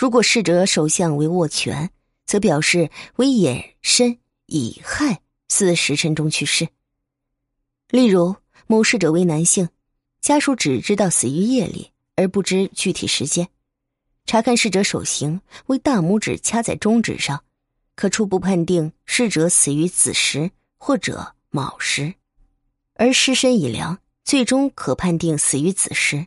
如果逝者手相为握拳，则表示为寅申乙亥四时辰中去世。例如，某逝者为男性，家属只知道死于夜里，而不知具体时间。查看逝者手型为大拇指掐在中指上，可初步判定逝者死于子时或者卯时；而尸身已凉，最终可判定死于子时。